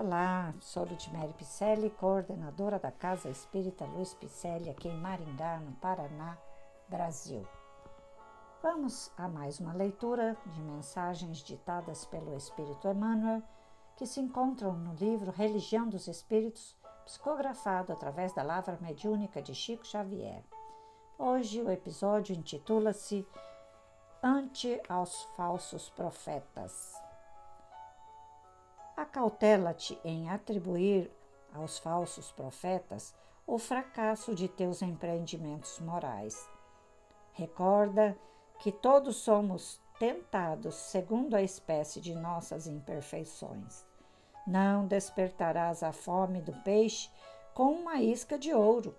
Olá, sou Ludmere Picelli, coordenadora da Casa Espírita Luiz Picelli, aqui em Maringá, no Paraná, Brasil. Vamos a mais uma leitura de mensagens ditadas pelo Espírito Emmanuel, que se encontram no livro Religião dos Espíritos, psicografado através da lavra mediúnica de Chico Xavier. Hoje o episódio intitula-se Ante aos Falsos Profetas. Acautela-te em atribuir aos falsos profetas o fracasso de teus empreendimentos morais. Recorda que todos somos tentados segundo a espécie de nossas imperfeições. Não despertarás a fome do peixe com uma isca de ouro,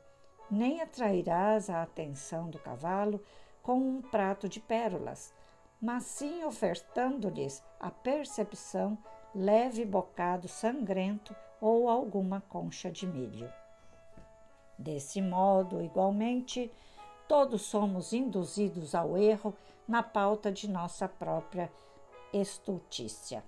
nem atrairás a atenção do cavalo com um prato de pérolas, mas sim ofertando-lhes a percepção leve bocado sangrento ou alguma concha de milho. Desse modo, igualmente, todos somos induzidos ao erro na pauta de nossa própria estultícia.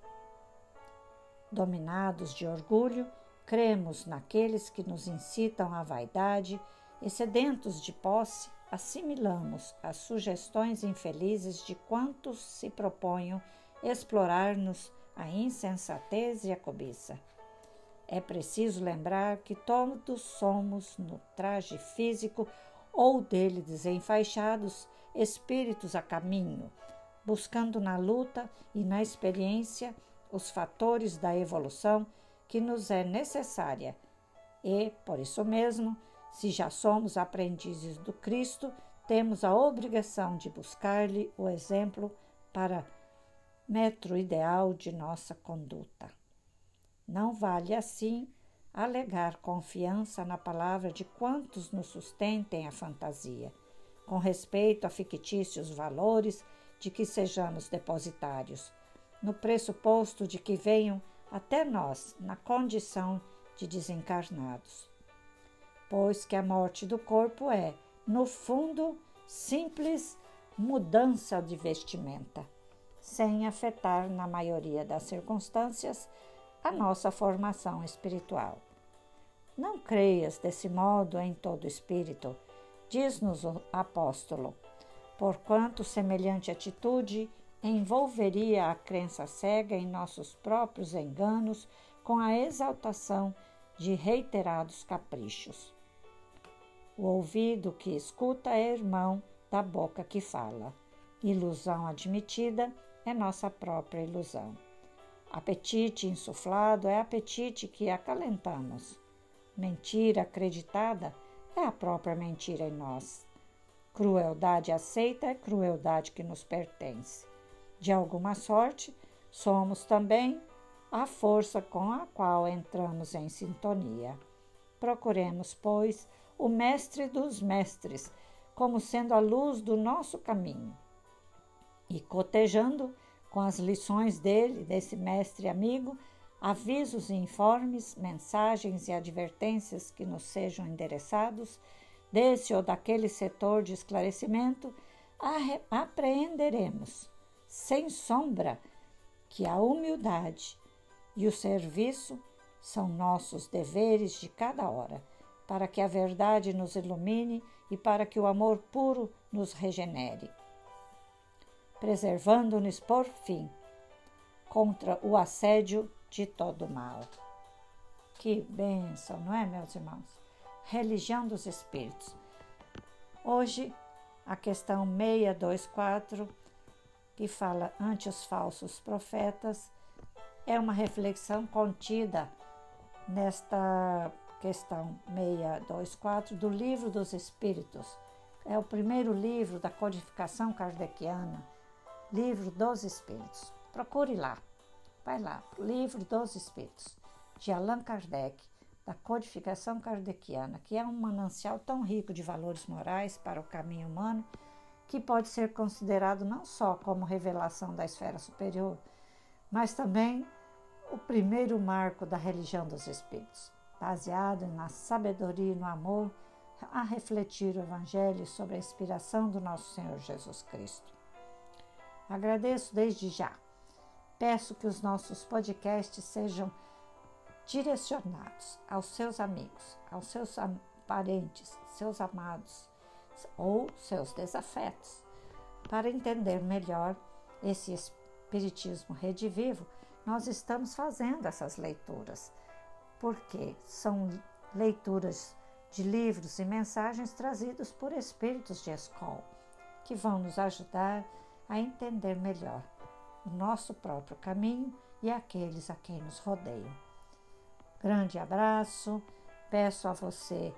Dominados de orgulho, cremos naqueles que nos incitam à vaidade e, sedentos de posse, assimilamos as sugestões infelizes de quantos se proponham explorar-nos a insensatez e a cobiça. É preciso lembrar que todos somos, no traje físico ou dele desenfaixados, espíritos a caminho, buscando na luta e na experiência os fatores da evolução que nos é necessária. E, por isso mesmo, se já somos aprendizes do Cristo, temos a obrigação de buscar-lhe o exemplo para metro ideal de nossa conduta. Não vale assim alegar confiança na palavra de quantos nos sustentem a fantasia, com respeito a fictícios valores de que sejamos depositários, no pressuposto de que venham até nós na condição de desencarnados. Pois que a morte do corpo é, no fundo, simples mudança de vestimenta sem afetar, na maioria das circunstâncias, a nossa formação espiritual. Não creias desse modo em todo espírito, diz-nos o apóstolo, porquanto semelhante atitude envolveria a crença cega em nossos próprios enganos com a exaltação de reiterados caprichos. O ouvido que escuta é irmão da boca que fala. Ilusão admitida é nossa própria ilusão. Apetite insuflado é apetite que acalentamos. Mentira acreditada é a própria mentira em nós. Crueldade aceita é crueldade que nos pertence. De alguma sorte, somos também a força com a qual entramos em sintonia. Procuremos, pois, o Mestre dos Mestres como sendo a luz do nosso caminho e cotejando com as lições dele, desse mestre amigo, avisos e informes, mensagens e advertências que nos sejam endereçados, desse ou daquele setor de esclarecimento, apreenderemos, sem sombra, que a humildade e o serviço são nossos deveres de cada hora, para que a verdade nos ilumine e para que o amor puro nos regenere preservando-nos por fim contra o assédio de todo mal. Que bênção, não é, meus irmãos? Religião dos Espíritos. Hoje, a questão 624, que fala ante os falsos profetas, é uma reflexão contida nesta questão 624 do Livro dos Espíritos. É o primeiro livro da codificação kardeciana Livro dos Espíritos. Procure lá. Vai lá, Livro dos Espíritos, de Allan Kardec, da codificação kardeciana, que é um manancial tão rico de valores morais para o caminho humano que pode ser considerado não só como revelação da esfera superior, mas também o primeiro marco da religião dos espíritos, baseado na sabedoria e no amor a refletir o Evangelho sobre a inspiração do nosso Senhor Jesus Cristo. Agradeço desde já. Peço que os nossos podcasts sejam direcionados aos seus amigos, aos seus parentes, seus amados ou seus desafetos. Para entender melhor esse Espiritismo redivivo, nós estamos fazendo essas leituras, porque são leituras de livros e mensagens trazidos por espíritos de escola, que vão nos ajudar a entender melhor o nosso próprio caminho e aqueles a quem nos rodeiam. Grande abraço, peço a você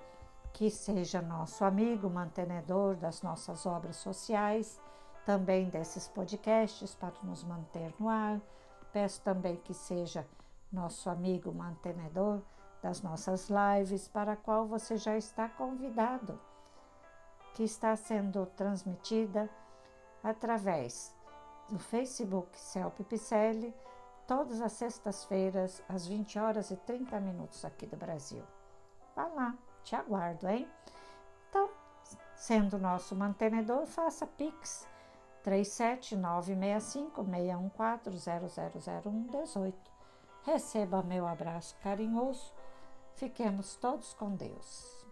que seja nosso amigo mantenedor das nossas obras sociais, também desses podcasts para nos manter no ar. Peço também que seja nosso amigo mantenedor das nossas lives, para a qual você já está convidado, que está sendo transmitida através do Facebook Celpe Picelli, todas as sextas-feiras, às 20 horas e 30 minutos aqui do Brasil. Vá lá, te aguardo, hein? Então, sendo nosso mantenedor, faça Pix 37965-614-000118. Receba meu abraço carinhoso. Fiquemos todos com Deus.